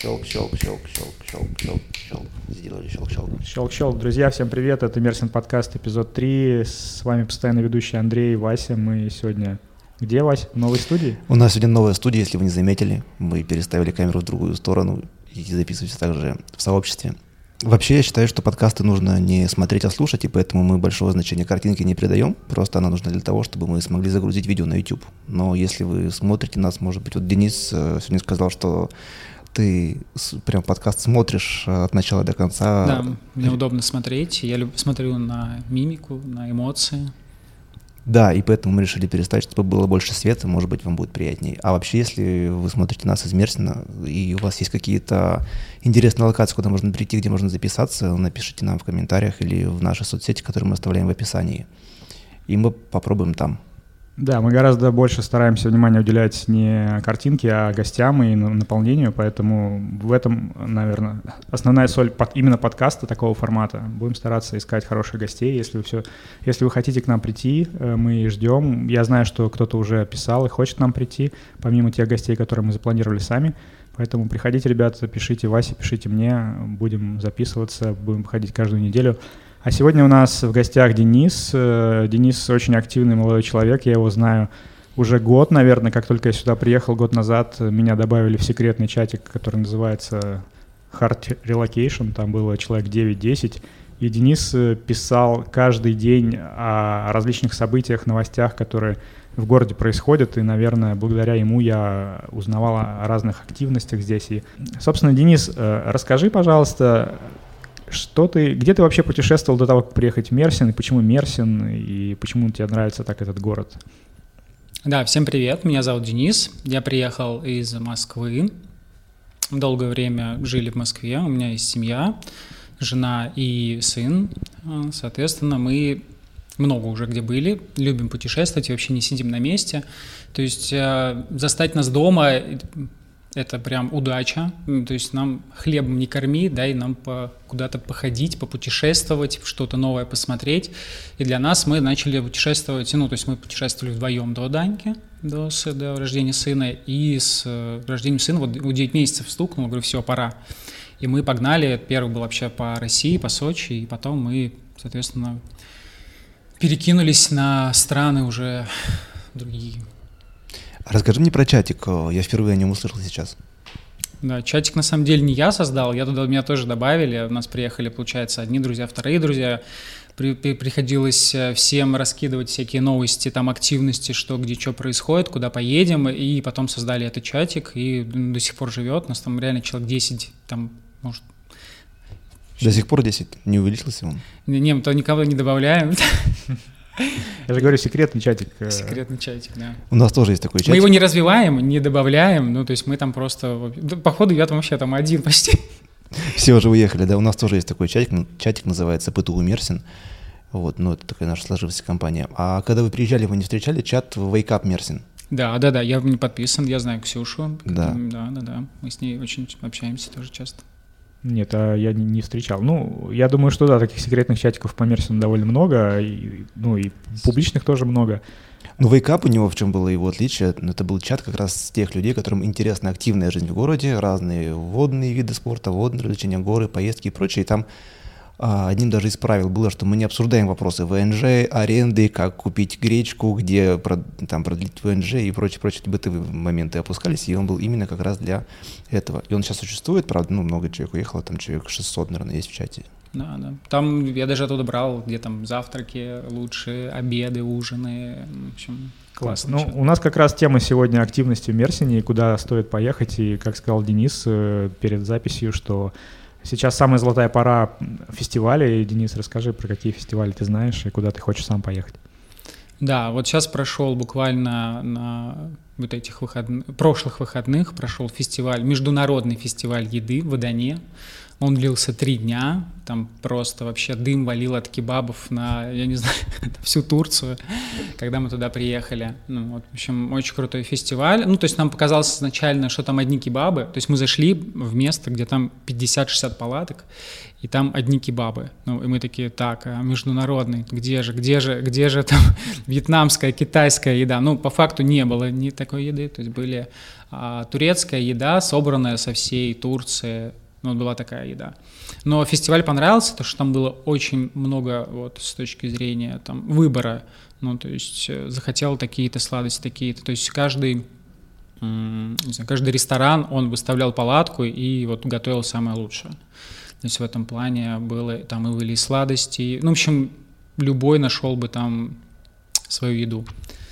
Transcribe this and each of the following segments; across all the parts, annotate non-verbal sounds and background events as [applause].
Щелк, щелк, щелк, щелк, щелк, щелк, щелк. Сделали щелк, щелк. Щелк-щелк. Друзья, всем привет. Это Мерсин подкаст, эпизод 3. С вами постоянно ведущий Андрей и Вася. Мы сегодня... Где, Вася? В новой студии? У нас сегодня новая студия, если вы не заметили. Мы переставили камеру в другую сторону и записываемся также в сообществе. Вообще, я считаю, что подкасты нужно не смотреть, а слушать, и поэтому мы большого значения картинке не придаем. Просто она нужна для того, чтобы мы смогли загрузить видео на YouTube. Но если вы смотрите нас, может быть, вот Денис э, сегодня сказал, что ты прям подкаст смотришь э, от начала до конца. Да, мне удобно смотреть. Я люб- смотрю на мимику, на эмоции. Да, и поэтому мы решили переставить, чтобы было больше света, может быть, вам будет приятнее. А вообще, если вы смотрите нас из Мерсина, и у вас есть какие-то интересные локации, куда можно прийти, где можно записаться, напишите нам в комментариях или в наши соцсети, которые мы оставляем в описании. И мы попробуем там. Да, мы гораздо больше стараемся внимание уделять не картинке, а гостям и на- наполнению, поэтому в этом, наверное, основная соль под- именно подкаста такого формата. Будем стараться искать хороших гостей, если вы все, если вы хотите к нам прийти, э, мы ждем. Я знаю, что кто-то уже писал и хочет к нам прийти, помимо тех гостей, которые мы запланировали сами. Поэтому приходите, ребята, пишите Васе, пишите мне, будем записываться, будем ходить каждую неделю. А сегодня у нас в гостях Денис. Э, Денис очень активный молодой человек, я его знаю уже год, наверное, как только я сюда приехал год назад, меня добавили в секретный чатик, который называется Hard Relocation, там было человек 9-10, и Денис э, писал каждый день о различных событиях, новостях, которые в городе происходят, и, наверное, благодаря ему я узнавал о разных активностях здесь. И, собственно, Денис, э, расскажи, пожалуйста, что ты, где ты вообще путешествовал до того, как приехать в Мерсин, и почему Мерсин, и почему тебе нравится так этот город? Да, всем привет, меня зовут Денис, я приехал из Москвы, долгое время жили в Москве, у меня есть семья, жена и сын, А, соответственно, мы много уже где были, любим путешествовать и вообще не сидим на месте, то есть э, застать нас дома это прям удача, М, то есть нам хлебом не корми, дай нам по, куда-то походить, попутешествовать, что-то новое посмотреть. И для нас мы начали путешествовать, ну, то есть мы путешествовали вдвоем до Даньки, до, до рождения сына, и с э, рождением сына, вот у 9 месяцев стукнуло, говорю, все, пора. И мы погнали, первый был вообще по России, по Сочи, и потом мы, соответственно, перекинулись на страны уже другие. Расскажи мне про чатик, э, я впервые о нем услышал сейчас. Да, чатик на самом деле не я создал, я туда меня тоже добавили, у нас приехали, получается, одни друзья, вторые друзья. При- при- приходилось э, всем раскидывать всякие новости, там активности, что где что происходит, куда поедем, и потом создали этот чатик, и до сих пор живет, у нас там реально человек 10, там, может, До сих пор 10 не увеличился он. не, не, мы то никого не добавляем, [laughs] Я же говорю, секретный чатик. э, секретный чатик, да. У нас тоже есть такой чатик. Мы его не развиваем, не добавляем, ну, то есть мы там просто, походу я там вообще там один почти. Все уже уехали, да. У нас тоже есть такой чатик, чатик называется ПТУ Мерсин. Вот, ну, это такая наша сложившаяся компания. А когда вы приезжали, вы не встречали чат Wake Up Мерсин? Да, да, да, я в ней подписан, я знаю Ксюшу. Да. Да, да, да. Мы с ней очень общаемся тоже часто. Нет, а я не, встречал. Ну, я думаю, что да, таких секретных чатиков по Мерсину довольно много, и, ну и публичных тоже много. Ну, Up у него в чем было его отличие? Это был чат как раз с тех людей, которым интересна активная жизнь в городе, разные водные виды спорта, водные развлечения, горы, поездки и прочее. И там одним даже из правил было, что мы не обсуждаем вопросы ВНЖ, аренды, как купить гречку, где там, продлить ВНЖ и прочие-прочие бытовые моменты опускались, и он был именно как раз для этого. И он сейчас существует, правда, ну, много человек уехало, там человек 600, наверное, есть в чате. Да, да. Там я даже оттуда брал, где там завтраки лучшие, обеды, ужины. В общем, классно. Ну, у нас как раз тема сегодня активности в Мерсине, и куда стоит поехать. И, как сказал Денис э, перед записью, что сейчас самая золотая пора фестивалей. Денис, расскажи, про какие фестивали ты знаешь и куда ты хочешь сам поехать. Да, вот сейчас прошел буквально на вот этих выходных, прошлых выходных прошел фестиваль, международный фестиваль еды в Адане. Он длился три дня, там просто вообще дым валил от кебабов на, я не знаю, [laughs] всю Турцию, когда мы туда приехали. Ну, вот, в общем, очень крутой фестиваль. Ну, то есть нам показалось изначально, что там одни кебабы. То есть мы зашли в место, где там 50-60 палаток, и там одни кебабы. Ну, и мы такие, так, а международный, где же, где же, где же там [laughs] вьетнамская, китайская еда? Ну, по факту не было ни такой еды, то есть были а турецкая еда, собранная со всей Турции, ну, была такая еда. Но фестиваль понравился, потому что там было очень много вот с точки зрения там выбора. Ну, то есть э, захотел такие-то сладости, такие-то. То есть каждый не знаю, каждый ресторан, он выставлял палатку и вот готовил самое лучшее. То есть в этом плане было, там и были сладости, ну, в общем, любой нашел бы там свою еду.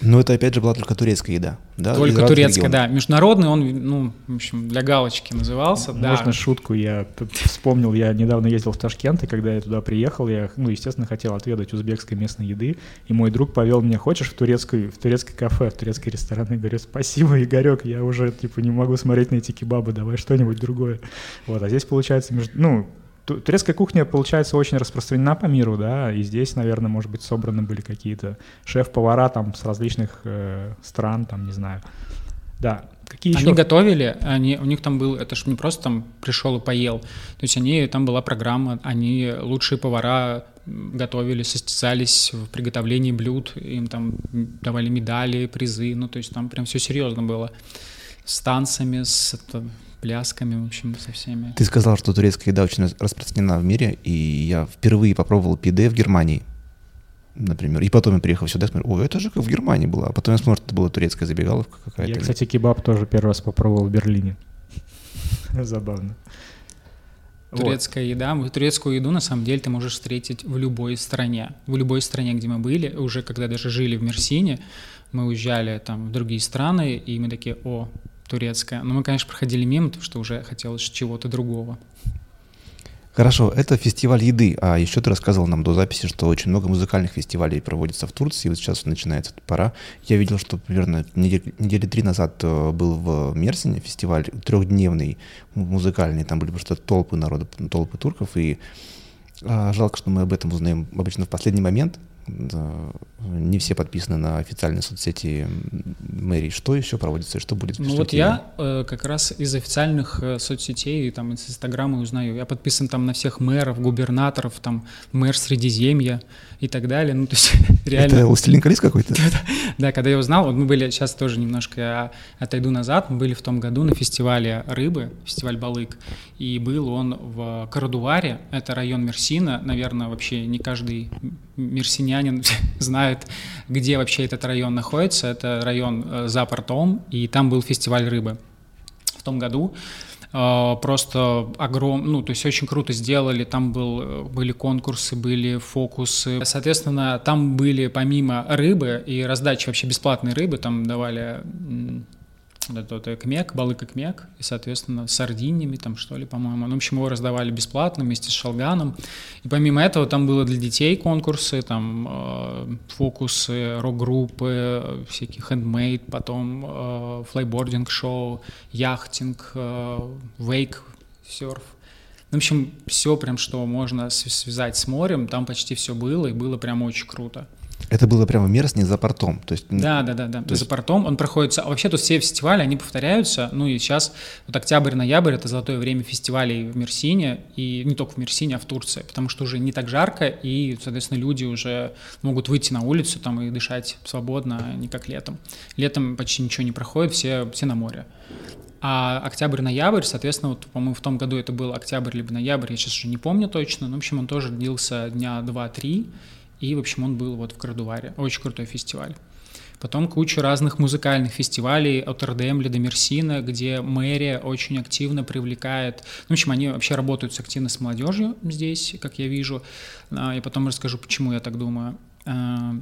Но это опять же была только турецкая еда, да? Только турецкая, да. Международный он, ну, в общем, для галочки назывался, Можно да. шутку? Я вспомнил, я недавно ездил в Ташкент, и когда я туда приехал, я, ну, естественно, хотел отведать узбекской местной еды, и мой друг повел меня, хочешь в турецкую, в турецкое кафе, в турецкий ресторан? Я говорю, спасибо, Игорек, я уже, типа, не могу смотреть на эти кебабы, давай что-нибудь другое. Вот, а здесь, получается, между, ну, турецкая кухня, получается, очень распространена по миру, да, и здесь, наверное, может быть, собраны были какие-то шеф-повара там с различных э, стран, там, не знаю. Да, Какие они еще? готовили, они, у них там был, это же не просто там пришел и поел, то есть они, там была программа, они лучшие повара готовили, состязались в приготовлении блюд, им там давали медали, призы, ну то есть там прям все серьезно было, с танцами, с плясками, в общем, со всеми. Ты сказал, что турецкая еда очень распространена в мире, и я впервые попробовал пиде в Германии, например. И потом я приехал сюда, смотрю, ой, это же как в Германии было. А потом я смотрю, это была турецкая забегаловка какая-то. Я, кстати, кебаб тоже первый раз попробовал в Берлине. [laughs] Забавно. Турецкая вот. еда, турецкую еду на самом деле ты можешь встретить в любой стране. В любой стране, где мы были, уже когда даже жили в Мерсине, мы уезжали там в другие страны, и мы такие, о, турецкая. Но мы, конечно, проходили мимо, потому что уже хотелось чего-то другого. Хорошо, это фестиваль еды, а еще ты рассказывал нам до записи, что очень много музыкальных фестивалей проводится в Турции, вот сейчас начинается эта пора. Я видел, что примерно недели, недели три назад э, был в Мерсине фестиваль трехдневный, музыкальный, там были просто толпы народа, толпы турков, и а, жалко, что мы об этом узнаем обычно в последний момент, не все подписаны на официальные соцсети мэрии. Что еще проводится и что будет? Ну вот я э, как раз из официальных э, соцсетей, там из Инстаграма узнаю. Я подписан там на всех мэров, губернаторов, там мэр Средиземья и так далее. Ну то есть [laughs] реально... Это «Властелин колец» какой-то? да, когда я узнал, вот мы были, сейчас тоже немножко я отойду назад, мы были в том году на фестивале рыбы, фестиваль Балык, и был он в Карадуваре, это район Мерсина, наверное, вообще не каждый мерсинянин [laughs] знает, где вообще этот район находится. Это район э, за портом, и там был фестиваль рыбы в том году. Э, просто огром, ну, то есть очень круто сделали, там был, э, были конкурсы, были фокусы. Соответственно, там были помимо рыбы и раздачи вообще бесплатной рыбы, там давали это вот экмек, балык экмек, и, соответственно, с сардиньями там, что ли, по-моему. Ну, в общем, его раздавали бесплатно вместе с шалганом. И помимо этого там было для детей конкурсы, там э, фокусы, рок-группы, всякие хендмейд, потом э, флайбординг-шоу, яхтинг, э, вейк, серф. В общем, все прям, что можно связать с морем, там почти все было, и было прям очень круто. Это было прямо мерзне за портом. То есть, да, да, да, да. То за портом он проходится. А вообще тут все фестивали, они повторяются. Ну и сейчас вот октябрь-ноябрь это золотое время фестивалей в Мерсине. И не только в Мерсине, а в Турции. Потому что уже не так жарко, и, соответственно, люди уже могут выйти на улицу там и дышать свободно, а не как летом. Летом почти ничего не проходит, все, все на море. А октябрь-ноябрь, соответственно, вот, по-моему, в том году это был октябрь либо ноябрь, я сейчас уже не помню точно, но, в общем, он тоже длился дня два-три, и, в общем, он был вот в Крадуваре. Очень крутой фестиваль. Потом куча разных музыкальных фестивалей от РДМ до Мерсина, где мэрия очень активно привлекает... Ну, в общем, они вообще работают активно с молодежью здесь, как я вижу. А, я потом расскажу, почему я так думаю. А,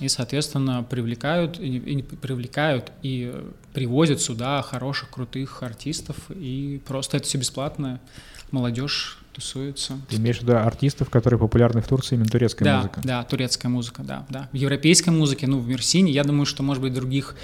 и, соответственно, привлекают, и, привлекают и привозят сюда хороших, крутых артистов, и просто это все бесплатно. Молодежь тусуются. Ты имеешь в виду артистов, которые популярны в Турции, именно турецкая да, музыка? Да, турецкая музыка, да, да. В европейской музыке, ну, в Мерсине, я думаю, что, может быть, в других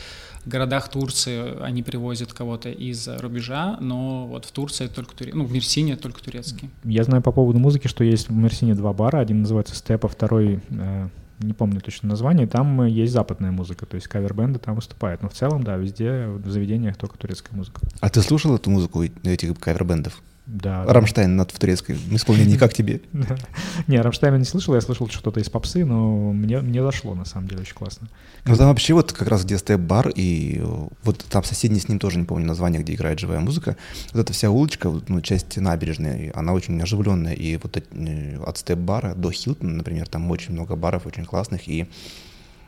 городах Турции они привозят кого-то из рубежа, но вот в Турции только турецкий, ну, в Мерсине только турецкий. Я знаю по поводу музыки, что есть в Мерсине два бара, один называется Степ, а второй э, не помню точно название, там есть западная музыка, то есть кавер-бенды там выступают. Но в целом, да, везде в заведениях только турецкая музыка. А ты слушал эту музыку этих кавер-бендов? Да. Рамштайн над в турецкой исполнении, как тебе? [laughs] Не, Рамштайна не слышал, я слышал что-то из попсы, но мне, мне зашло, на самом деле, очень классно. Ну там вообще вот как раз где степ-бар, и вот там соседний с ним тоже, не помню название, где играет живая музыка, вот эта вся улочка, ну, часть набережной, она очень оживленная, и вот э, от степ-бара до Хилтона, например, там очень много баров очень классных, и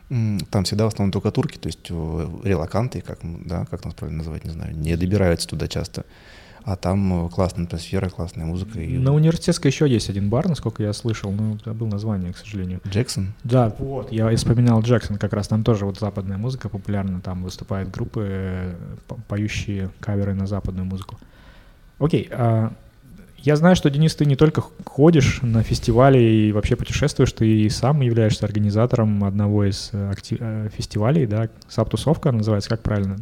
там всегда в основном только турки, то есть э, релаканты, как, да, как нас правильно называть, не знаю, не добираются туда часто. А там э, классная атмосфера, классная музыка. И... На университетской еще есть один бар, насколько я слышал, но забыл название, к сожалению. Джексон? Да, вот, я вспоминал Джексон, как раз там тоже вот западная музыка популярна, там выступают группы, э, поющие каверы на западную музыку. Окей, а я знаю, что, Денис, ты не только ходишь на фестивали и вообще путешествуешь, ты и сам являешься организатором одного из э, актив... фестивалей, да, Саптусовка называется, как правильно?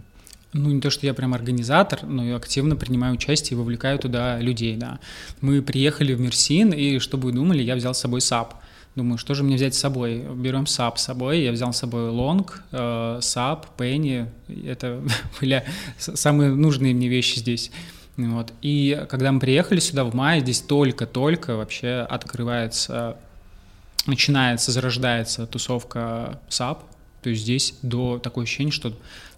Ну, не то, что я прям организатор, но я активно принимаю участие и вовлекаю туда людей, да. Мы приехали в Мерсин, и что бы вы думали, я взял с собой САП. Думаю, что же мне взять с собой? Берем САП с собой. Я взял с собой long, э, САП, Penny. Это [laughs] были самые нужные мне вещи здесь. Вот. И когда мы приехали сюда в мае, здесь только-только вообще открывается, начинается, зарождается тусовка САП. То есть здесь до такое ощущение, что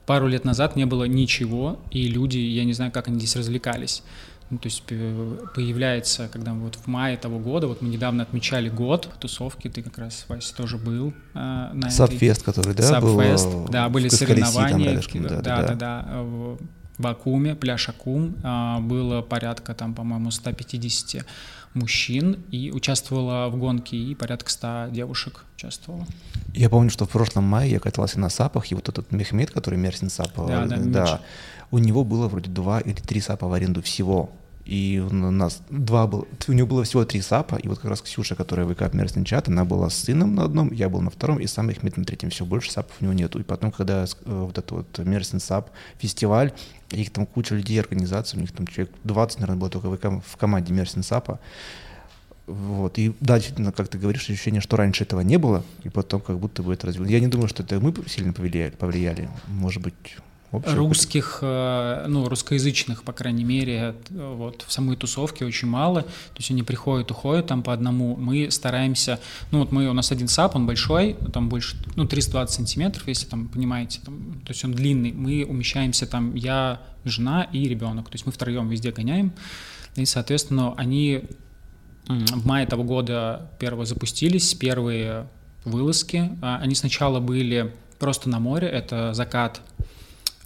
пару лет назад не было ничего, и люди, я не знаю, как они здесь развлекались. Ну, то есть появляется, когда вот в мае того года, вот мы недавно отмечали год тусовки, ты как раз, Вася, тоже был э, на SUP Fest, который, да, SUP Fest, был, да, были соревнования, рядышком, да, да, да, да, да, в Акуме, пляж Акум, э, было порядка там, по-моему, 150 мужчин и участвовала в гонке, и порядка 100 девушек участвовало. Я помню, что в прошлом мае я катался на САПах, и вот этот Мехмед, который Мерсин САП, да, да, да у него было вроде два или три САПа в аренду всего. И у нас два было, у него было всего три САПа, и вот как раз Ксюша, которая в Мерсин чат, она была с сыном на одном, я был на втором, и сам Мехмед на третьем. Все, больше САПов у него нету. И потом, когда э, вот этот вот Мерсин САП фестиваль, их там куча людей, организаций, у них там человек 20, наверное, было только в команде Мерсин САПа. Вот. И да, действительно, как ты говоришь, ощущение, что раньше этого не было, и потом как будто бы это развилось. Я не думаю, что это мы сильно повлияли. повлияли. Может быть, Русских, э, ну, русскоязычных, по крайней мере, вот в самой тусовке очень мало. То есть они приходят, уходят там по одному. Мы стараемся, ну вот мы, у нас один САП, он большой, там больше, ну, 320 сантиметров, если там, понимаете, там, то есть он длинный. Мы умещаемся там, я, жена и ребенок. То есть мы втроем везде гоняем. И, соответственно, они в мае того года первые запустились, первые вылазки. А, они сначала были просто на море, это закат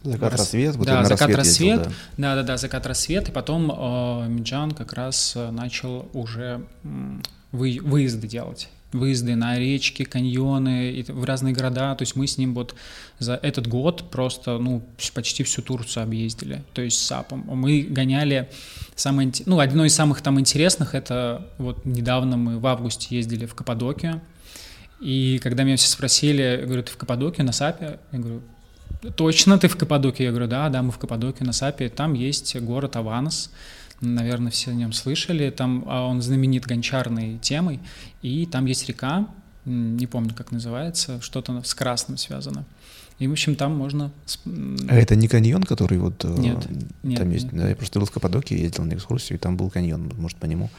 Закат рассвет, вот да, закат рассвет, да. да, да, да, закат рассвет, и потом э, Миджан как раз э, начал уже вы, выезды делать выезды на речки, каньоны, и в разные города. То есть мы с ним вот за этот год просто, ну, почти всю Турцию объездили. То есть с САПом. Мы гоняли самое, ну, одно из самых там интересных, это вот недавно мы в августе ездили в Каппадокию. И когда меня все спросили, говорю, ты в Каппадокию на САПе? Я говорю, точно ты в Каппадокии? Я говорю, да, да, мы в Каппадокии на САПе. Там есть город Аванос наверное, все о нем слышали. Там а он знаменит гончарной темой, и там есть река, не помню, как называется, что-то с красным связано. И, в общем, там можно... А это не каньон, который вот... Э, нет, нет. Там есть... Нет. Да, я просто был в Каппадокии, ездил на экскурсию, и там был каньон, может, по нему.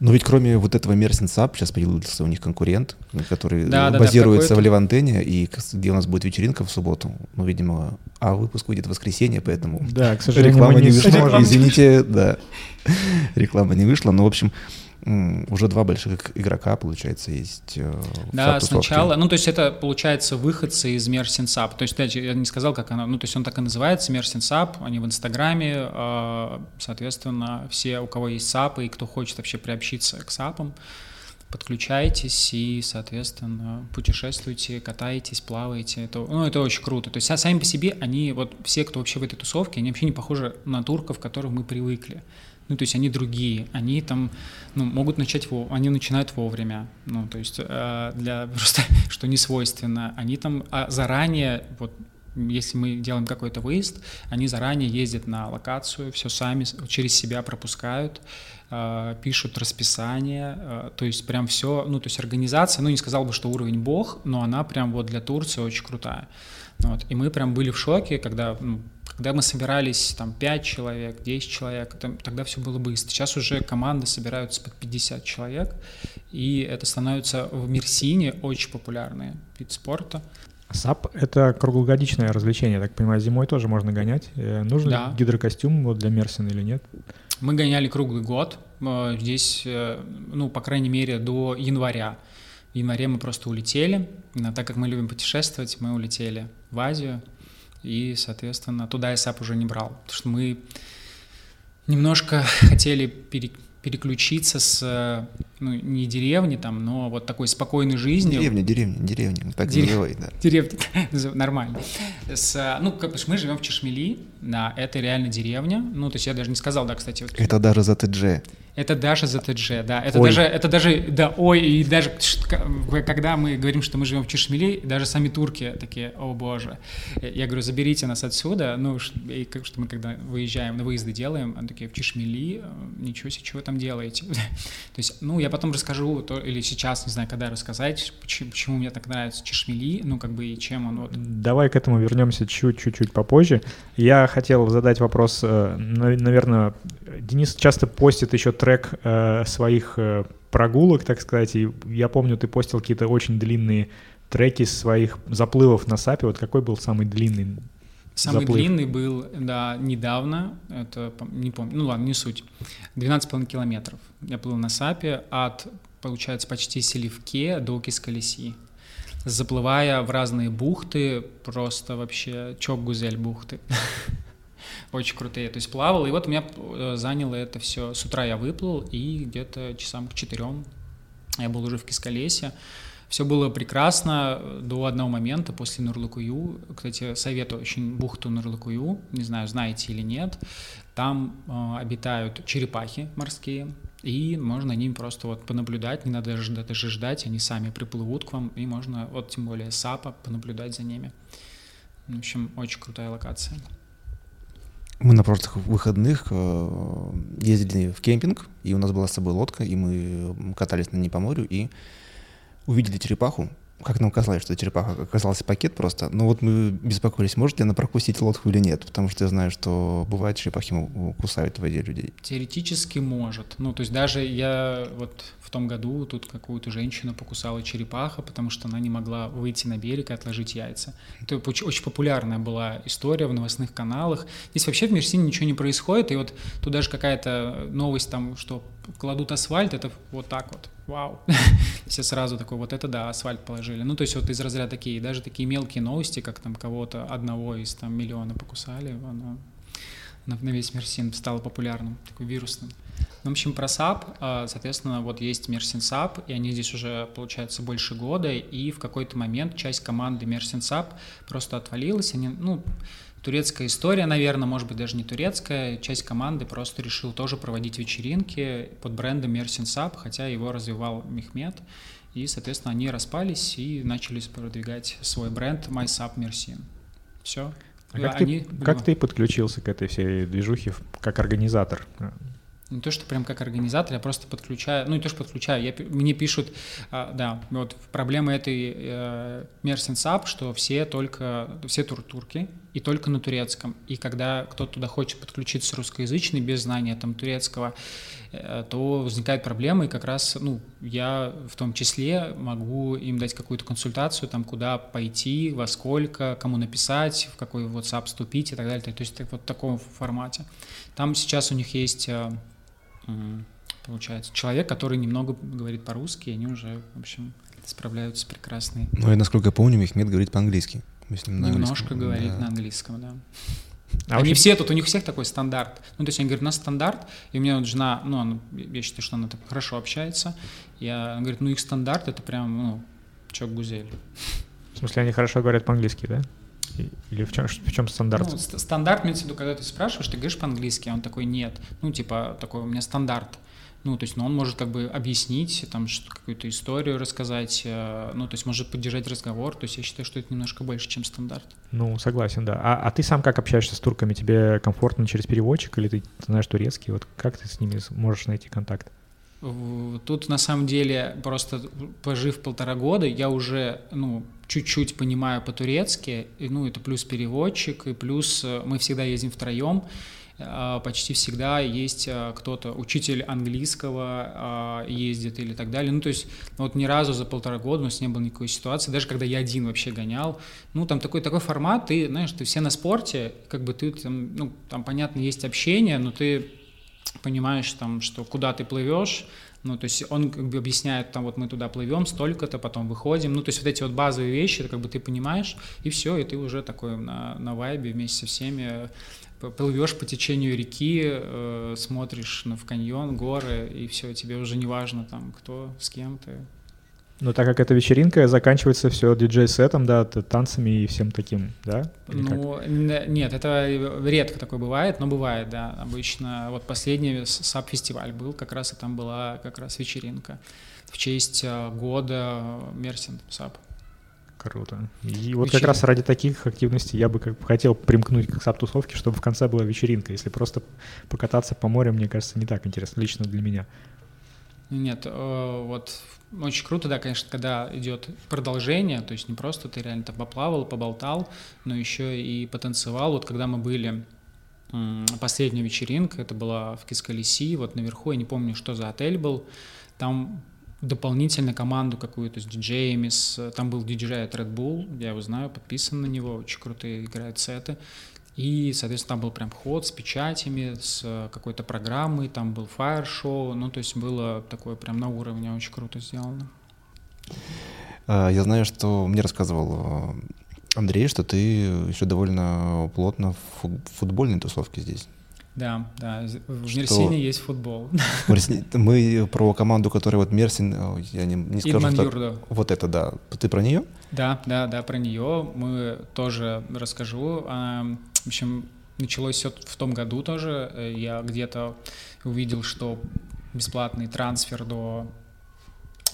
Но ведь кроме вот этого Мерсенсап сейчас появился у них конкурент, который да, базируется да, да, в, в Левантене, и где у нас будет вечеринка в субботу. Ну, видимо, а выпуск выйдет в воскресенье, поэтому да, к сожалению, реклама не, не вышла. Извините, да, реклама не вышла. Но, в общем, уже два больших игрока, получается, есть э, Да, сначала, ну, то есть это, получается, выходцы из Мерсинсап. То есть, я не сказал, как оно, ну, то есть он так и называется, Мерсинсап, они в Инстаграме, э, соответственно, все, у кого есть САПы и кто хочет вообще приобщиться к САПам, подключайтесь и, соответственно, путешествуйте, катаетесь, плаваете. Это, ну, это очень круто. То есть а сами по себе они, вот все, кто вообще в этой тусовке, они вообще не похожи на турков, к которым мы привыкли. Ну, то есть они другие, они там, ну, могут начать, во, они начинают вовремя, ну, то есть э, для [laughs] просто, что не свойственно, они там а заранее, вот, если мы делаем какой-то выезд, они заранее ездят на локацию, все сами через себя пропускают, э, пишут расписание, э, то есть прям все, ну, то есть организация, ну, не сказал бы, что уровень бог, но она прям вот для Турции очень крутая. Вот. И мы прям были в шоке, когда, ну, когда мы собирались там 5 человек, 10 человек, там, тогда все было быстро. Сейчас уже команды собираются под 50 человек, и это становится в Мерсине очень популярный вид спорта. САП — это круглогодичное развлечение, я так понимаю, зимой тоже можно гонять. Э, нужен Да. гидрокостюм вот для Мерсина или нет? Мы гоняли круглый год, э, здесь, э, ну, по крайней мере, до января. В январе мы просто улетели, но так как мы любим путешествовать, мы улетели в Азию, и, соответственно, туда САП уже не брал, потому что мы немножко хотели пере- переключиться с, э, ну, не деревни там, но вот такой спокойной жизни. Деревня, деревня, деревня. Так Дерев- называй, да. Деревня, [laughs] нормально. С, э, ну, как, мы живем в Чешмели, да, это реально деревня. Ну, то есть я даже не сказал, да, кстати, вот Это даже за ТДЖ. Это даже за ТДЖ, да. Это Ой. даже, это даже, да, ой, и даже когда мы говорим, что мы живем в Чешмели, даже сами турки такие, о боже. Я говорю, заберите нас отсюда, ну, и как, что мы когда выезжаем, на выезды делаем, они такие, в Чешмели, ничего себе, вы там делаете? [laughs] То есть, ну, я потом расскажу, то, или сейчас, не знаю, когда рассказать, почему, почему мне так нравится Чешмели, ну, как бы, и чем он вот Давай к этому вернемся чуть-чуть попозже. Я хотел задать вопрос, э, нав- наверное, Денис часто постит еще трек э, своих э, прогулок, так сказать, и я помню, ты постил какие-то очень длинные треки своих заплывов на САПе. Вот какой был самый длинный? Самый Заплыв. длинный был, да, недавно, это, не помню, ну ладно, не суть, 12,5 километров. Я плыл на САПе от, получается, почти Селивке до Кискалиси, заплывая в разные бухты, просто вообще чок-гузель бухты. Очень крутые. То есть плавал, и вот у меня э, заняло это все. С утра я выплыл, и где-то часам к четырем я был уже в Кискалесе. Все было прекрасно до одного момента после Нурлыкую. Кстати, советую очень бухту Нурлыкую. Не знаю, знаете или нет. Там э, обитают черепахи морские, и можно ним просто вот понаблюдать, не надо даже даже ждать, они сами приплывут к вам, и можно, вот тем более САПа, понаблюдать за ними. В общем, очень крутая локация. Мы на прошлых выходных э, ездили в кемпинг, и у нас была с собой лодка, и мы катались на ней по морю, и увидели черепаху. Как нам казалось, что черепаха оказался пакет просто. Но вот мы беспокоились, может ли она прокусить лодку или нет, потому что я знаю, что бывает черепахи кусают в воде людей. Теоретически может. Ну, то есть даже я вот в том году тут какую-то женщину покусала черепаха, потому что она не могла выйти на берег и отложить яйца. Это оч- очень популярная была история в новостных каналах. Здесь вообще в Мерсине ничего не происходит, и вот тут даже какая-то новость там, что кладут асфальт, это вот так вот. Вау. [laughs] Все сразу такой, вот это да, асфальт положили. Ну, то есть вот из разряда такие, даже такие мелкие новости, как там кого-то одного из там миллиона покусали, оно на, на весь Мерсин стало популярным, такой вирусным. Ну, в общем, про САП, а, соответственно, вот есть Мерсин САП, и они здесь уже, получается, больше года, и в какой-то момент часть команды Мерсин САП просто отвалилась, они, ну, турецкая история, наверное, может быть, даже не турецкая, часть команды просто решил тоже проводить вечеринки под брендом Мерсин САП, хотя его развивал Мехмед, и, соответственно, они распались и начали продвигать свой бренд MySap Мерсин. Все. А как, ты, как ты подключился к этой всей движухе как организатор? Не то, что прям как организатор, я просто подключаю, ну не то, что подключаю, я, мне пишут, а, да, вот проблема этой э, САП, что все только, все тур турки и только на турецком. И когда кто-то туда хочет подключиться русскоязычный без знания там турецкого, э, то возникают проблемы, и как раз, ну, я в том числе могу им дать какую-то консультацию, там, куда пойти, во сколько, кому написать, в какой WhatsApp вступить и так далее. То есть так- вот в таком формате. Там сейчас у них есть э, получается, человек, который немного говорит по-русски, и они уже, в общем, справляются прекрасно. Ну, я, насколько я помню, Мехмед говорит по-английски. Немножко говорит да. на английском, да. А они очень- все тут, у них у всех такой стандарт. Ну, то есть они говорят, у нас стандарт, и у меня вот жена, ну, она, я считаю, что она так хорошо общается. Я, она говорит, ну, их стандарт это прям, ну, чок гузель. В смысле, они хорошо говорят по-английски, да? Или в чем, в чем стандарт? Ну, ст- стандарт имеется в виду, когда ты спрашиваешь, ты говоришь по-английски, а он такой, нет. Ну, типа, такой, у меня стандарт. Ну, то есть, ну, он может как бы объяснить, там, какую-то историю рассказать, э, ну, то есть, может поддержать разговор. То есть, я считаю, что это немножко больше, чем стандарт. Ну, согласен, да. А, а ты сам как общаешься с турками? Тебе комфортно через переводчик или ты знаешь турецкий? Вот как ты с ними можешь найти контакт? Тут на самом деле просто пожив полтора года, я уже, ну, чуть-чуть понимаю по-турецки, ну, это плюс переводчик, и плюс э, мы всегда ездим втроем, а, почти всегда есть а, кто-то, учитель английского а, ездит или так далее. Ну, то есть вот ни разу за полтора года у нас не было никакой ситуации, даже когда я один вообще гонял. Ну, там такой, такой формат, ты, знаешь, ты все на спорте, как бы ты там, ну, там, понятно, есть общение, но ты понимаешь там, что куда ты плывешь, ну, то есть он как бы объясняет, там, вот мы туда плывем, столько-то, потом выходим. Ну, то есть вот эти вот базовые вещи, как бы ты понимаешь, и все, и ты уже такой на, на вайбе вместе со всеми плывешь по течению реки, э, смотришь ну, в каньон, горы, и все, тебе уже не важно, там, кто, с кем ты. Ну, так как это вечеринка, заканчивается все диджей-сетом, да, танцами и всем таким, да? Или ну, как? нет, это редко такое бывает, но бывает, да. Обычно вот последний САП-фестиваль был, как раз и там была как раз вечеринка в честь э, года Мерсин САП. Круто. И вот как раз ради таких активностей я бы как хотел примкнуть к сап-тусовке, чтобы в конце была вечеринка. Если просто покататься по морю, мне кажется, не так интересно, лично для меня. Нет, э, вот очень круто, да, конечно, когда идет продолжение, то есть не просто ты реально там поплавал, поболтал, но еще и потанцевал. Вот когда мы были последняя вечеринка, это была в Кискалиси, вот наверху, я не помню, что за отель был, там дополнительно команду какую-то с диджеями, с, там был диджей от Red Bull, я его знаю, подписан на него, очень крутые играют сеты. И, соответственно, там был прям ход с печатями, с какой-то программой, там был фаер-шоу, ну, то есть было такое прям на уровне, очень круто сделано. А, я знаю, что мне рассказывал э, Андрей, что ты еще довольно плотно в футбольной тусовке здесь. Да, да. В что... Мерсине есть футбол. Мы про команду, которая вот Мерсин, я не, не скажу, что... Вот это, да. Ты про нее? Да, да, да, про нее. Мы тоже расскажу. В общем, началось все в том году тоже. Я где-то увидел, что бесплатный трансфер до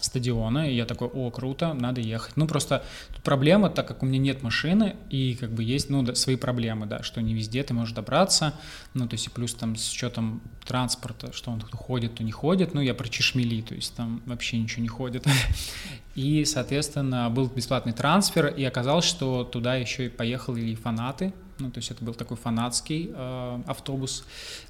стадиона, и я такой, о, круто, надо ехать. Ну, просто проблема, так как у меня нет машины, и как бы есть, ну, да, свои проблемы, да, что не везде ты можешь добраться, ну, то есть и плюс там с учетом транспорта, что он то ходит, то не ходит, ну, я про Чешмели, то есть там вообще ничего не ходит. [laughs] И, соответственно, был бесплатный трансфер, и оказалось, что туда еще и поехали фанаты, ну, то есть это был такой фанатский э, автобус.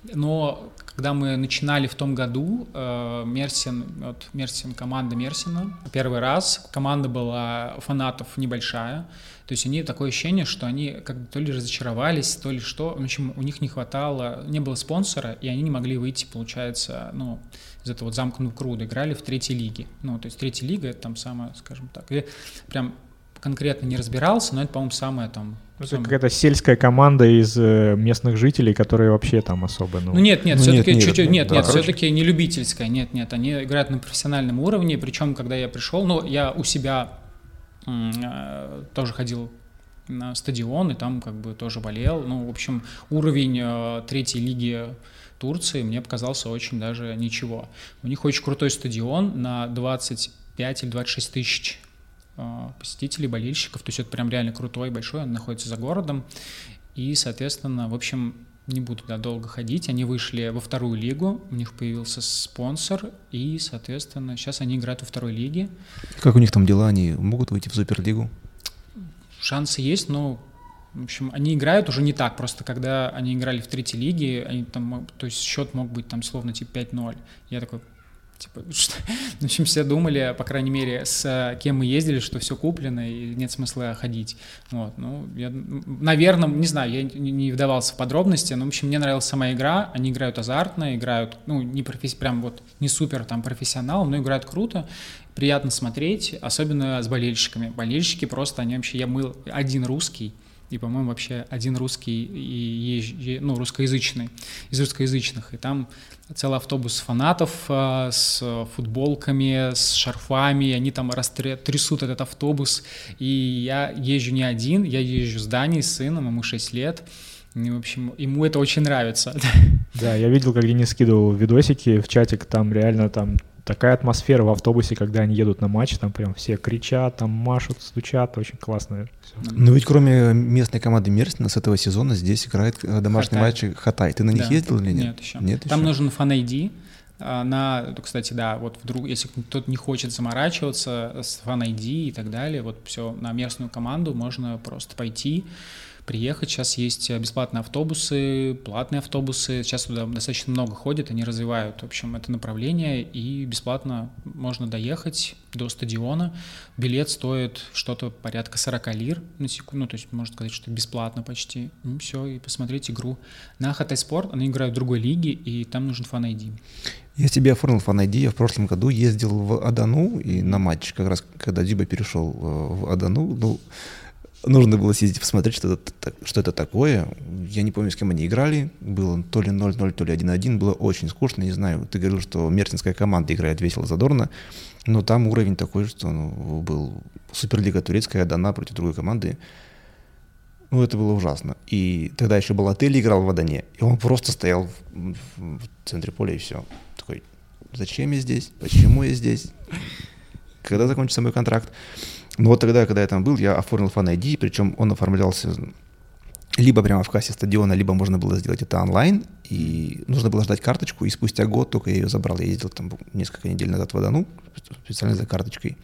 Но когда мы начинали в том году, э, Мерсин, вот Мерсин, команда Мерсина, первый раз команда была фанатов небольшая, то есть они такое ощущение, что они как бы то ли разочаровались, то ли что, в общем, у них не хватало, не было спонсора, и они не могли выйти, получается, ну, из этого вот замкнутого круда, играли в третьей лиге. Ну, то есть третья лига — это там самое, скажем так, и прям конкретно не разбирался, но это, по-моему, самое там... Это какая-то сельская команда из э, местных жителей, которые вообще там особо... Ну, ну нет, нет, ну, все-таки нет, чуть-чуть... Нет, нет, да, все-таки не любительская, нет, нет, они играют на профессиональном уровне, причем, когда я пришел, ну, я у себя э, тоже ходил на стадион, и там как бы тоже болел. Ну, в общем, уровень э, третьей лиги Турции мне показался очень даже ничего. У них очень крутой стадион на 25 или 26 тысяч посетителей, болельщиков, то есть это прям реально крутой, большой, он находится за городом, и, соответственно, в общем, не буду туда долго ходить, они вышли во вторую лигу, у них появился спонсор, и, соответственно, сейчас они играют во второй лиге. Как у них там дела, они могут выйти в Суперлигу? Шансы есть, но в общем, они играют уже не так, просто когда они играли в третьей лиге, они там, то есть счет мог быть там словно типа 5-0. Я такой, Типа, [laughs] что, в общем, все думали, по крайней мере, с кем мы ездили, что все куплено и нет смысла ходить. Вот, ну, я, наверное, не знаю, я не вдавался в подробности, но, в общем, мне нравилась сама игра, они играют азартно, играют, ну, не професс... прям вот не супер там профессионал, но играют круто, приятно смотреть, особенно с болельщиками. Болельщики просто, они вообще, я был один русский, и, по-моему, вообще один русский и ну, русскоязычный, из русскоязычных. И там целый автобус фанатов а, с футболками, с шарфами, они там трясут этот автобус. И я езжу не один, я езжу с Даней, с сыном, ему 6 лет. И, в общем, ему это очень нравится. Да, я видел, как Денис скидывал видосики в чатик, там реально там такая атмосфера в автобусе, когда они едут на матч, там прям все кричат, там машут, стучат, очень классно. Все. Но ведь кроме местной команды Мерсина с этого сезона здесь играет э, домашний Хатай. матч Хатай. Ты на них да. ездил или нет? Нет еще. Нет там еще? нужен фан-айди, А, на, кстати, да, вот вдруг, если кто-то не хочет заморачиваться с ID и так далее, вот все, на местную команду можно просто пойти, приехать. Сейчас есть бесплатные автобусы, платные автобусы. Сейчас туда достаточно много ходят, они развивают, в общем, это направление, и бесплатно можно доехать до стадиона. Билет стоит что-то порядка 40 лир на секунду, ну, то есть можно сказать, что бесплатно почти. И все, и посмотреть игру. На Хатай Спорт они играют в другой лиге, и там нужен фан ID. Я себе оформил фан ID, я в прошлом году ездил в Адану и на матч, как раз когда Диба перешел э, в Адану, ну, нужно было съездить посмотреть, что это, что это такое. Я не помню, с кем они играли. Было то ли 0-0, то ли 1-1. Было очень скучно, не знаю. Ты говорил, что Мерсинская команда играет весело, задорно. Но там уровень такой, что ну, был Суперлига турецкая, дана против другой команды. Ну, это было ужасно. И тогда еще был отель, играл в Адане. И он просто стоял в, в центре поля, и все. Такой, зачем я здесь? Почему я здесь? Когда закончится мой контракт? Но вот тогда, когда я там был, я оформил фан ID, причем он оформлялся либо прямо в кассе стадиона, либо можно было сделать это онлайн, и нужно было ждать карточку, и спустя год только я ее забрал. Я ездил там несколько недель назад в Адану специально за карточкой.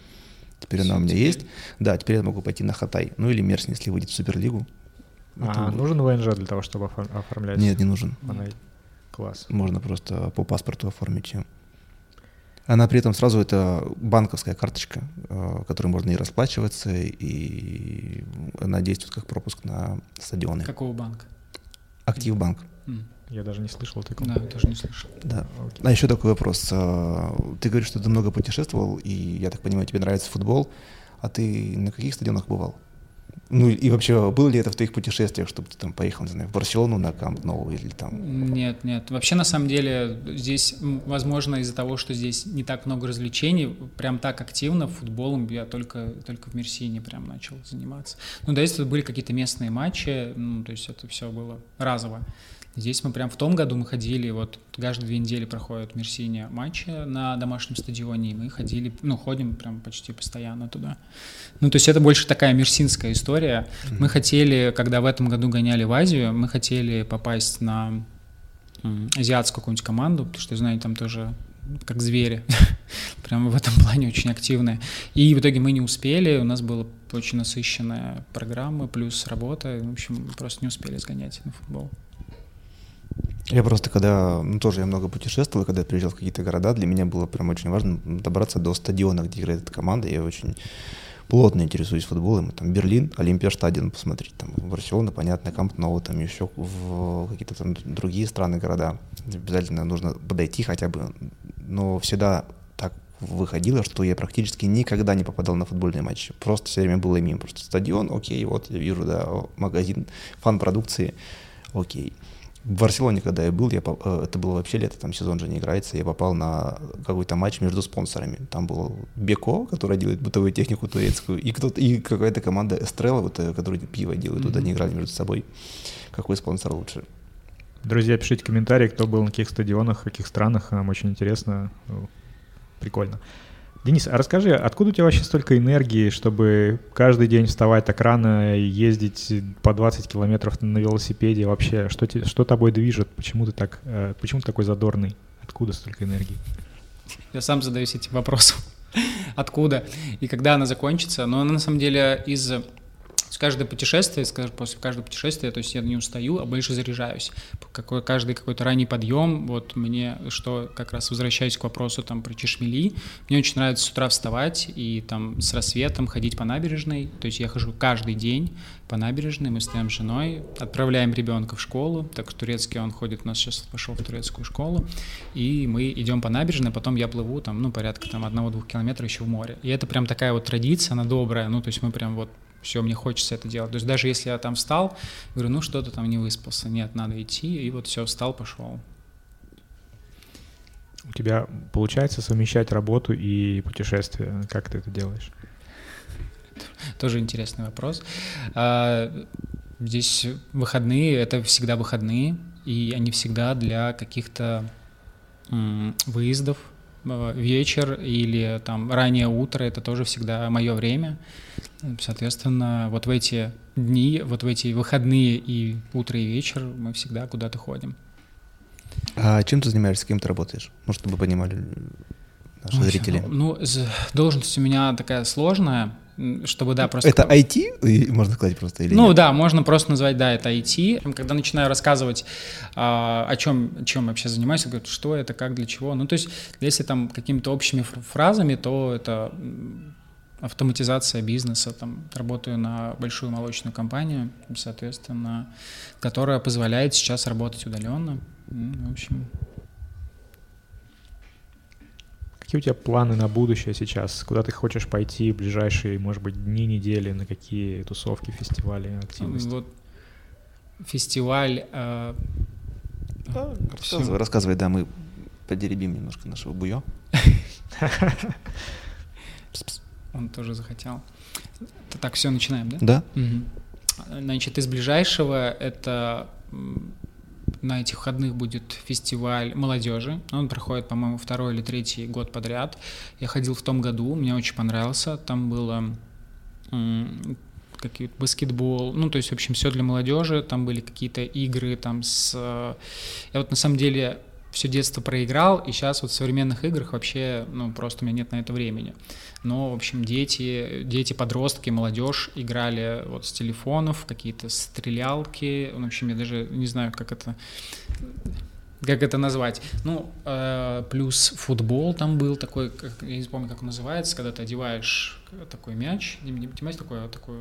Теперь она у меня есть. Да, теперь я могу пойти на Хатай. Ну или Мерсин, если выйдет в Суперлигу. А это... нужен ВНЖ для того, чтобы оформлять? Нет, не нужен. Класс. Можно просто по паспорту оформить ее. Она при этом сразу это банковская карточка, э, которой можно и расплачиваться, и она действует как пропуск на стадионы. Какого банка? Активбанк. Я даже не слышал такого. Да, тоже не слышал. Да. Okay. А еще такой вопрос. Э, ты говоришь, что ты много путешествовал, и я так понимаю, тебе нравится футбол. А ты на каких стадионах бывал? Ну и вообще, было ли это в твоих путешествиях, чтобы ты там поехал, не знаю, в Барселону на Камп Новый или там? Нет, нет. Вообще, на самом деле, здесь, возможно, из-за того, что здесь не так много развлечений, прям так активно футболом я только, только в Мерсине прям начал заниматься. Ну, до этого были какие-то местные матчи, ну, то есть это все было разово. Здесь мы прям в том году мы ходили, вот каждые две недели проходят в Мерсине матчи на домашнем стадионе, и мы ходили, ну, ходим прям почти постоянно туда. Ну, то есть это больше такая мерсинская история. Mm-hmm. Мы хотели, когда в этом году гоняли в Азию, мы хотели попасть на азиатскую какую-нибудь команду, потому что, знаете, там тоже как звери, [laughs] прямо в этом плане очень активные. И в итоге мы не успели, у нас была очень насыщенная программа, плюс работа, в общем, просто не успели сгонять на футбол. Я просто когда, ну тоже я много путешествовал, когда приезжал в какие-то города, для меня было прям очень важно добраться до стадиона, где играет эта команда. Я очень плотно интересуюсь футболом. Там Берлин, Олимпия стадион посмотреть, там Барселона, понятно, Камп Ноу, там еще в какие-то там другие страны, города. Обязательно нужно подойти хотя бы. Но всегда так выходило, что я практически никогда не попадал на футбольный матч. Просто все время было мимо. Просто стадион, окей, вот я вижу, да, магазин фан-продукции, окей. В Барселоне, когда я был, я, э, это было вообще лето, там сезон же не играется, я попал на какой-то матч между спонсорами. Там был Беко, который делает бытовую технику турецкую, и, кто и какая-то команда Эстрелла, вот, э, которая пиво делает, mm-hmm. вот они играли между собой. Какой спонсор лучше? Друзья, пишите комментарии, кто был на каких стадионах, в каких странах, нам очень интересно, прикольно. Денис, а расскажи, откуда у тебя вообще столько энергии, чтобы каждый день вставать так рано и ездить по 20 километров на велосипеде? Вообще, что, te, что тобой движет? Почему ты, так, э, почему ты такой задорный? Откуда столько энергии? Я сам задаюсь этим вопросом. [laughs] Откуда? И когда она закончится? Но она на самом деле из каждое путешествие, после каждого путешествия, то есть я не устаю, а больше заряжаюсь. Какой, каждый какой-то ранний подъем, вот мне, что как раз возвращаюсь к вопросу там про чешмели, мне очень нравится с утра вставать и там с рассветом ходить по набережной, то есть я хожу каждый день по набережной, мы стоим с женой, отправляем ребенка в школу, так как турецкий он ходит, у нас сейчас пошел в турецкую школу, и мы идем по набережной, потом я плыву там, ну, порядка там одного-двух километров еще в море. И это прям такая вот традиция, она добрая, ну, то есть мы прям вот все, мне хочется это делать. То есть даже если я там встал, говорю, ну что-то там не выспался, нет, надо идти, и вот все, встал, пошел. У тебя получается совмещать работу и путешествия? Как ты это делаешь? Тоже интересный вопрос. А, здесь выходные — это всегда выходные, и они всегда для каких-то выездов, Э, вечер или там раннее утро, это тоже всегда мое время. Соответственно, вот в эти дни, вот в эти выходные и утро и вечер мы всегда куда-то ходим. А чем ты занимаешься, кем ты работаешь? Ну, чтобы понимали наши Ой, зрители. Ну, з- должность у меня такая сложная, чтобы, да, просто... Это IT, можно сказать просто, или Ну нет? да, можно просто назвать, да, это IT. Когда начинаю рассказывать, а, о чем, чем вообще занимаюсь, говорят, что это, как, для чего. Ну, то есть, если там какими-то общими фр- фразами, то это автоматизация бизнеса. Там работаю на большую молочную компанию, соответственно, которая позволяет сейчас работать удаленно. М, В общем, Какие у тебя планы на будущее сейчас? Куда ты хочешь пойти в ближайшие, может быть, дни, недели, на какие тусовки, фестивали, активности? вот фестиваль э, Да, рассказывай, рассказывай, да, мы подеребим немножко нашего буё. [laughs] Пс-пс. Он тоже захотел. Так, все, начинаем, да? Да? Мгм. Значит, из ближайшего это на этих выходных будет фестиваль молодежи. Он проходит, по-моему, второй или третий год подряд. Я ходил в том году, мне очень понравился. Там было какие-то баскетбол, ну, то есть, в общем, все для молодежи. Там были какие-то игры, там с... э, Я вот на самом деле все детство проиграл, и сейчас вот в современных играх вообще, ну, просто у меня нет на это времени. Но, в общем, дети, дети, подростки, молодежь играли вот с телефонов, какие-то стрелялки. В общем, я даже не знаю, как это как это назвать? Ну, э, плюс футбол там был такой, как, я не помню, как он называется, когда ты одеваешь такой мяч, не, не понимаете, такой, а такой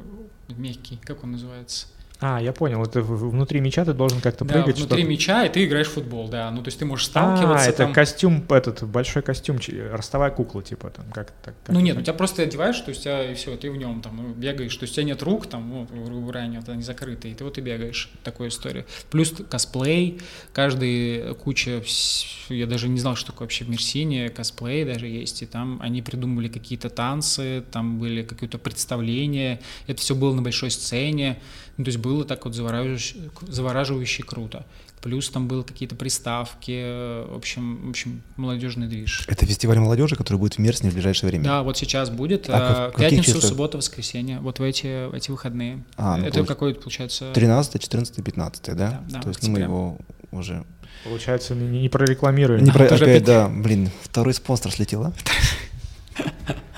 мягкий, как он называется? А, я понял, это внутри мяча ты должен как-то Да, прыгать. внутри что-то. мяча, и ты играешь в футбол, да. Ну, то есть ты можешь А, сталкиваться это там. костюм, этот, большой костюм, ростовая кукла, типа, там, как так? как Ну нет, у тебя просто одеваешь, то есть у тебя и все, ты в нем там ну, бегаешь, то есть у тебя нет рук, там, ну, говоря, они, закрыты, и ты вот и бегаешь, такая история. Плюс косплей, каждый куча, вс- я даже не знал, что такое вообще в Мерсине, косплей даже есть, и там они придумывали какие-то танцы, там были какие-то представления, это все было на большой сцене, ну, то есть было так вот завораживающе, завораживающе круто. Плюс там было какие-то приставки, в общем, в общем, молодежный движ. Это фестиваль молодежи, который будет в Мерсине в ближайшее время. Да, вот сейчас будет. А как- э, пятницу, числах? субботу, воскресенье. Вот в эти, в эти выходные. А, ну, Это получ- какой получается? 13, 14, 15, да? Да, да, То есть ну, мы его уже... Получается, не, не прорекламируем. Не про... опять- да, блин, второй спонсор слетел, а? [laughs]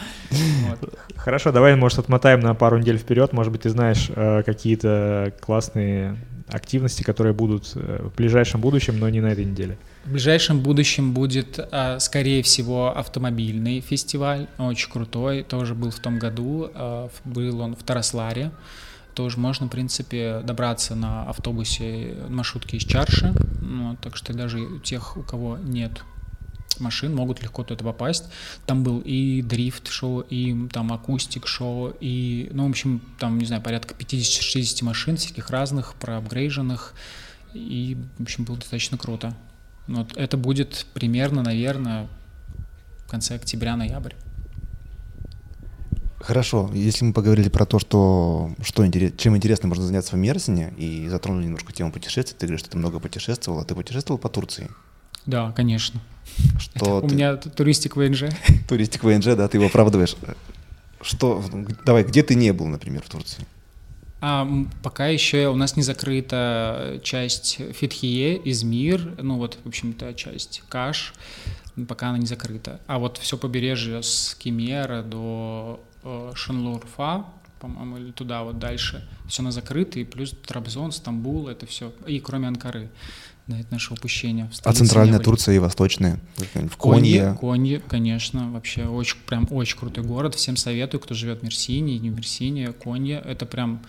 Хорошо, давай, может, отмотаем на пару недель вперед. Может быть, ты знаешь э, какие-то классные активности, которые будут э, в ближайшем будущем, но не на этой неделе. В ближайшем будущем будет, э, скорее всего, автомобильный фестиваль, очень крутой, тоже был в том году, был он в Тарасларе, тоже можно, в принципе, добраться на автобусе маршрутки из Чарши, ну, так что даже тех, у кого нет машин, могут легко туда попасть. Там был и дрифт-шоу, и там акустик-шоу, и, ну, в общем, там, не знаю, порядка 50-60 машин всяких разных, проапгрейженных, и, в общем, было достаточно круто. Вот это будет примерно, наверное, в конце октября-ноябрь. Хорошо, если мы поговорили про то, что, что интерес- чем интересно можно заняться в Мерсине, и затронули немножко тему путешествий, ты говоришь, что ты много путешествовал, а ты путешествовал по Турции. Да, конечно. Что У ты- меня т- туристик ВНЖ. туристик ВНЖ, да, ты его оправдываешь. Что, давай, где ты не был, например, в Турции? А пока еще у нас не закрыта часть Фитхие, Измир, ну вот, в общем-то, часть Каш, пока она не закрыта. А вот все побережье с Кемера до э, Шанлурфа, по-моему, или туда вот дальше, все на закрыто, и плюс Трабзон, Стамбул, это все, и кроме Анкары. Да, это наше упущение. А центральная. Турция и восточная? В Конье. Конье, конечно, вообще очень, прям очень крутой город. Всем советую, кто живет в Мерсине, не в Мерсине, Конье. Это прям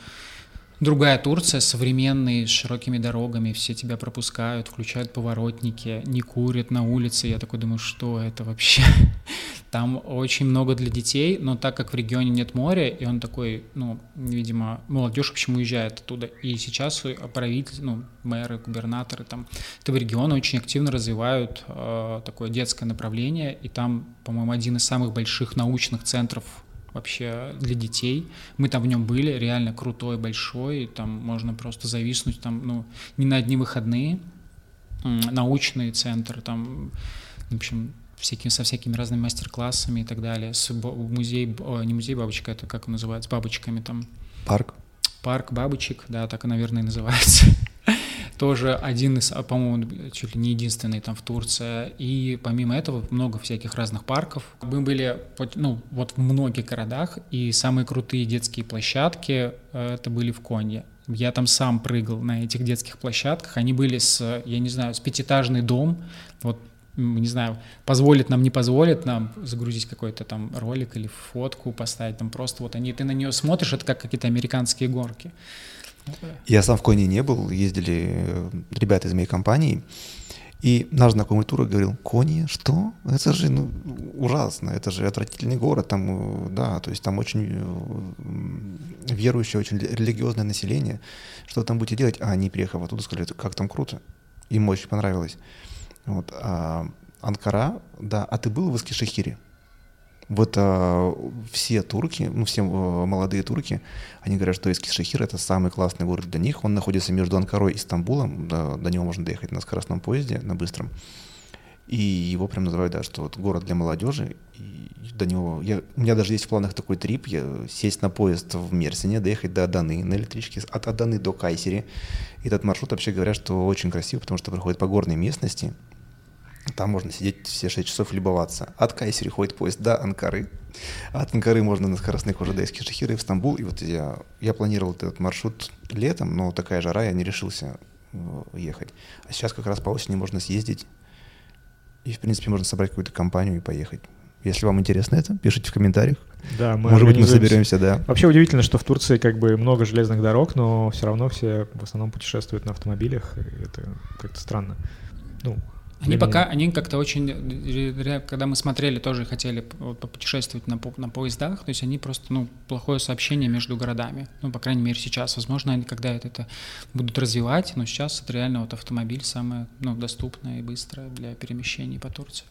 другая Турция, современные, с широкими дорогами, все тебя пропускают, включают поворотники, не курят на улице. Я такой думаю, что это вообще? [laughs] Там очень много для детей, но так как в регионе нет моря, и он такой, ну, видимо, молодежь, общем, уезжает оттуда. И сейчас правитель, ну, мэры, губернаторы там этого региона очень активно развивают э, такое детское направление, и там, по-моему, один из самых больших научных центров вообще для детей. Мы там в нем были, реально крутой, большой, и там можно просто зависнуть там, ну, не на одни выходные. Научный центр, там, в общем, всякими, со всякими разными мастер-классами и так далее. С музей, о, не музей бабочка, это как он называется, бабочками там. Парк. Парк бабочек, да, так наверное, и называется. [laughs] тоже один из, а, по-моему, чуть ли не единственный там в Турции. И помимо этого много всяких разных парков. Мы были ну, вот в многих городах, и самые крутые детские площадки э, это были в Конье. Я там сам прыгал на этих детских площадках. Они были с, я не знаю, с пятиэтажный дом. Вот не знаю, позволит нам, не позволит нам загрузить какой-то там ролик или фотку поставить, там просто вот они, ты на нее смотришь, это как какие-то американские горки. Я сам в Коне не был, ездили э, ребята из моей компании, и наш знакомый тур говорил, Кони, что? Это же ну, ужасно, это же отвратительный город, там, э, да, то есть там очень э, верующее, очень религиозное население. Что там будете делать? А они, приехав оттуда, сказали, как там круто. Им очень понравилось. Вот. А Анкара, да. А ты был в Искишехире? Вот а, все турки, ну все а, молодые турки, они говорят, что Искишехир это самый классный город для них. Он находится между Анкарой и Стамбулом. До, до него можно доехать на скоростном поезде, на быстром. И его прям называют, да, что вот город для молодежи. И до него... Я, у меня даже есть в планах такой трип, я, сесть на поезд в Мерсине, доехать до Аданы на электричке, от Аданы до Кайсери. И этот маршрут вообще говорят, что очень красивый, потому что проходит по горной местности. Там можно сидеть все 6 часов и любоваться. От Кайсери ходит поезд до Анкары. От Анкары можно на скоростных уже до Эскишехира и в Стамбул. И вот я, я планировал этот маршрут летом, но такая жара, я не решился э, ехать. А сейчас как раз по осени можно съездить. И, в принципе, можно собрать какую-то компанию и поехать. Если вам интересно это, пишите в комментариях. Да, мы Может быть, мы соберемся, да. Вообще удивительно, что в Турции как бы много железных дорог, но все равно все в основном путешествуют на автомобилях. Это как-то странно. Ну, они пока, они как-то очень, когда мы смотрели, тоже хотели попутешествовать на, на поездах, то есть они просто, ну, плохое сообщение между городами, ну, по крайней мере, сейчас. Возможно, они когда это, это будут развивать, но сейчас это реально вот автомобиль самое, ну, доступное и быстрое для перемещений по Турции.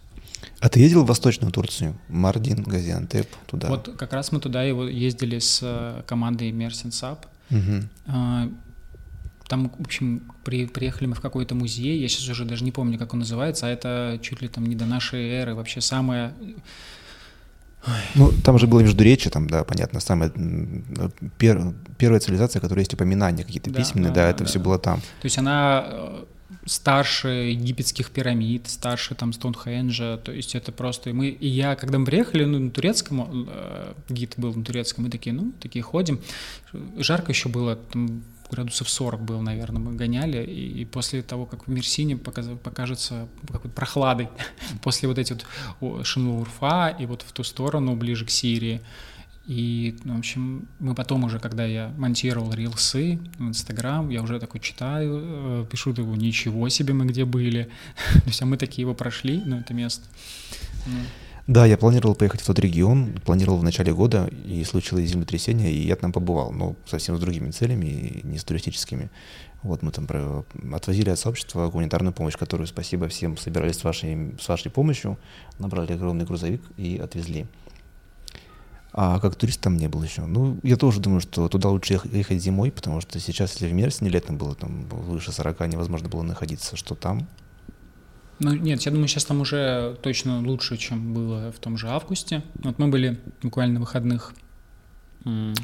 А ты ездил в Восточную Турцию? Мардин, Газиантеп, туда? Вот как раз мы туда его ездили с э, командой Мерсин Сап. Угу. Там, в общем, при, приехали мы в какой-то музей, я сейчас уже даже не помню, как он называется, а это чуть ли там не до нашей эры, вообще самое... Ну, там же было междуречие, там, да, понятно, самая пер, первая цивилизация, которая есть упоминания какие-то да, письменные, да, да это да. все было там. То есть она э, старше египетских пирамид, старше там Стоунхенджа, то есть это просто... Мы, и я, когда мы приехали ну, на турецком, э, гид был на турецком, мы такие, ну, такие ходим, жарко еще было, там градусов 40 был, наверное, мы гоняли, и, и после того, как в Мерсине покажется какой-то прохладой, [laughs] после вот эти вот Шинурфа и вот в ту сторону, ближе к Сирии, и, ну, в общем, мы потом уже, когда я монтировал рилсы в Инстаграм, я уже такой читаю, э, пишу такого, ничего себе мы где были. [laughs] То есть, а мы такие его прошли, ну, это место. Да, я планировал поехать в тот регион, планировал в начале года, и случилось землетрясение, и я там побывал, но совсем с другими целями, не с туристическими. Вот мы там отвозили от сообщества гуманитарную помощь, которую, спасибо всем, собирались с вашей, с вашей помощью, набрали огромный грузовик и отвезли. А как турист там не был еще. Ну, я тоже думаю, что туда лучше ехать зимой, потому что сейчас, если в Мерсине летом было там выше 40, невозможно было находиться, что там ну, нет, я думаю, сейчас там уже точно лучше, чем было в том же августе. Вот мы были буквально на выходных,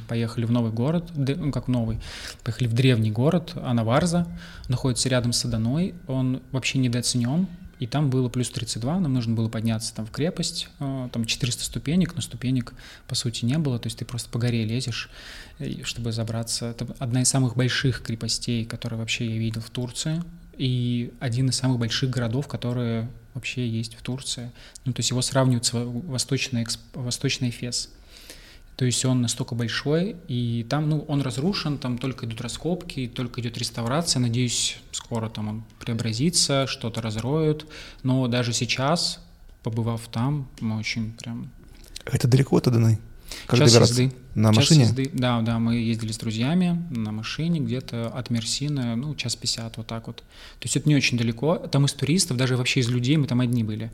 поехали в новый город, ну, как новый, поехали в древний город, Анаварза, находится рядом с Аданой, он вообще недооценен, и там было плюс 32, нам нужно было подняться там в крепость, э, там 400 ступенек, но ступенек по сути не было, то есть ты просто по горе лезешь, чтобы забраться. Это одна из самых больших крепостей, которые вообще я видел в Турции, и один из самых больших городов, которые вообще есть в Турции. Ну, то есть его сравнивают с восточной, восточной Фес. То есть он настолько большой, и там, ну, он разрушен, там только идут раскопки, только идет реставрация. Надеюсь, скоро там он преобразится, что-то разроют. Но даже сейчас, побывав там, мы очень прям... Это далеко от Аданы? Как Час добираться? езды. На час машине? Езды. Да, да, мы ездили с друзьями на машине где-то от Мерсина, ну, час пятьдесят, вот так вот. То есть это не очень далеко. Там из туристов, даже вообще из людей мы там одни были.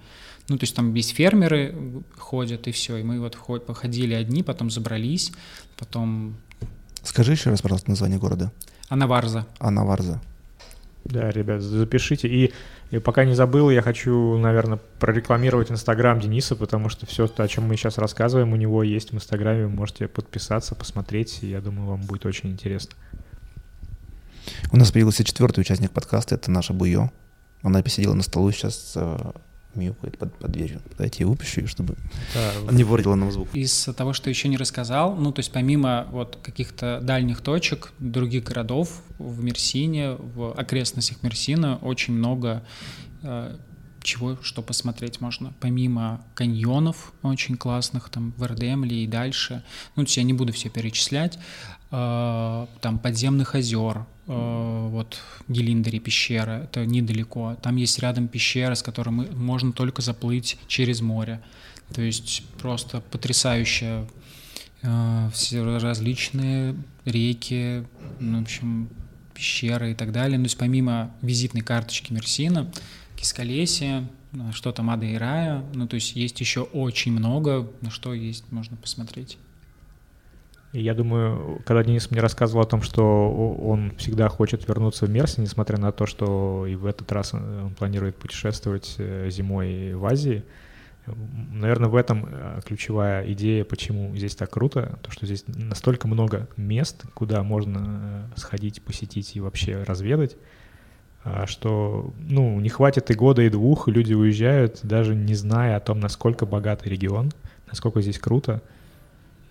Ну, то есть там есть фермеры ходят, и все. И мы вот походили одни, потом забрались, потом... Скажи еще раз, пожалуйста, название города. Анаварза. Анаварза. Да, ребят, запишите. И, и пока не забыл, я хочу, наверное, прорекламировать Инстаграм Дениса, потому что все, о чем мы сейчас рассказываем, у него есть в Инстаграме. Вы можете подписаться, посмотреть. И я думаю, вам будет очень интересно. У нас появился четвертый участник подкаста, это наша Буё. Она посидела на столу сейчас э, мяукает под, под дверью. Дайте я выпущу, чтобы да. не портила нам звук. Из того, что еще не рассказал, ну, то есть помимо вот каких-то дальних точек, других городов в Мерсине, в окрестностях Мерсина очень много э, чего, что посмотреть можно. Помимо каньонов очень классных, там в Эрдемле и дальше, ну, то есть я не буду все перечислять, там подземных озер, Э, вот Гелиндере пещера, это недалеко. Там есть рядом пещера, с которой можно только заплыть через море. То есть просто потрясающая э, все различные реки, ну, в общем, пещеры и так далее. Ну, то есть помимо визитной карточки Мерсина, Кискалесия, э, что там Ада и Рая, ну, то есть есть еще очень много, на что есть, можно посмотреть. И я думаю, когда Денис мне рассказывал о том, что он всегда хочет вернуться в Мерси, несмотря на то, что и в этот раз он планирует путешествовать э, зимой в Азии, наверное, в этом э, ключевая идея, почему здесь так круто, то, что здесь настолько много мест, куда можно э, сходить, посетить и вообще разведать, а, что, ну, не хватит и года, и двух, люди уезжают, даже не зная о том, насколько богатый регион, насколько здесь круто —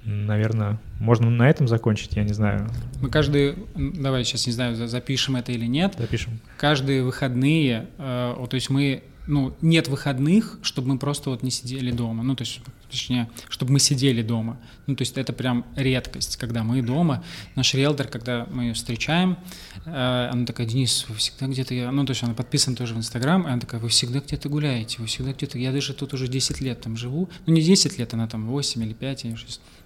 наверное, можно на этом закончить, я не знаю. Мы каждый, давай сейчас не знаю, запишем это или нет. Запишем. Каждые выходные, э, вот, то есть мы, ну, нет выходных, чтобы мы просто вот не сидели дома. Ну, то есть, точнее, чтобы мы сидели дома. Ну, то есть это прям редкость, когда мы дома. Наш риэлтор, когда мы ее встречаем, э, она такая, Денис, вы всегда где-то, ну, то есть она подписана тоже в Инстаграм, и она такая, вы всегда где-то гуляете, вы всегда где-то, я даже тут уже 10 лет там живу, ну, не 10 лет, она там 8 или 5, или 6 Э,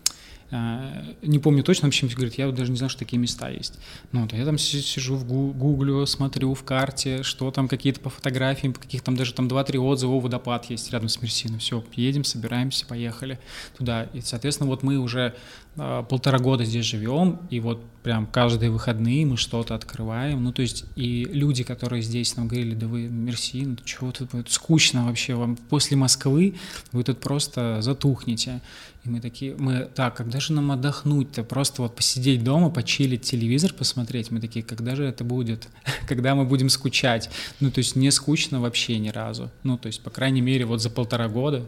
не помню точно, в общем, говорит, я даже не знал, что такие места есть. Ну, вот, я там сижу в гуглю, смотрю в карте, что там какие-то по фотографиям, каких там даже там 2-3 отзыва, о, водопад есть рядом с Мерсиной. Все, едем, собираемся, поехали туда. И, соответственно, вот мы уже э, полтора года здесь живем, и вот прям каждые выходные мы что-то открываем. Ну, то есть, и люди, которые здесь нам говорили, да вы, Мерси, ну, чего тут будет скучно вообще вам после Москвы, вы тут просто затухнете. И мы такие, мы, так, когда же нам отдохнуть-то? Просто вот посидеть дома, почилить, телевизор посмотреть. Мы такие, когда же это будет? [laughs] когда мы будем скучать? Ну, то есть не скучно вообще ни разу. Ну, то есть, по крайней мере, вот за полтора года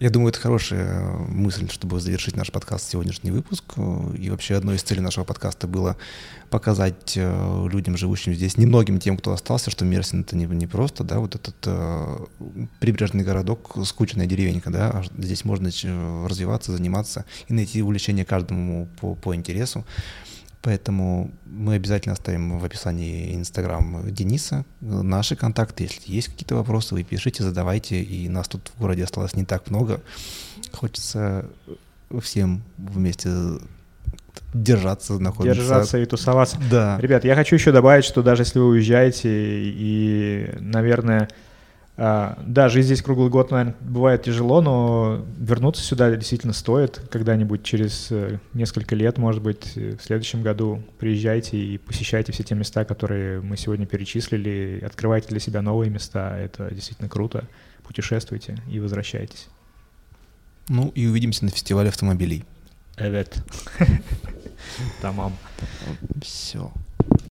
я думаю, это хорошая мысль, чтобы завершить наш подкаст, сегодняшний выпуск. И вообще одной из целей нашего подкаста было показать э, людям, живущим здесь, немногим тем, кто остался, что Мерсин это не, не просто, да, вот этот э, прибрежный городок, скучная деревенька, да, а здесь можно э, развиваться, заниматься и найти увлечение каждому по, по интересу. Поэтому мы обязательно оставим в описании Инстаграм Дениса, наши контакты. Если есть какие-то вопросы, вы пишите, задавайте. И нас тут в городе осталось не так много. Хочется всем вместе держаться, находиться. Держаться и тусоваться. Да. Ребят, я хочу еще добавить, что даже если вы уезжаете и, наверное, да, жизнь здесь круглый год, наверное, бывает тяжело, но вернуться сюда действительно стоит. Когда-нибудь через э, несколько лет, может быть, э, в следующем году приезжайте и посещайте все те места, которые мы сегодня перечислили, открывайте для себя новые места. Это действительно круто. Путешествуйте и возвращайтесь. Ну и увидимся на фестивале автомобилей. Evet. Tamam. Все.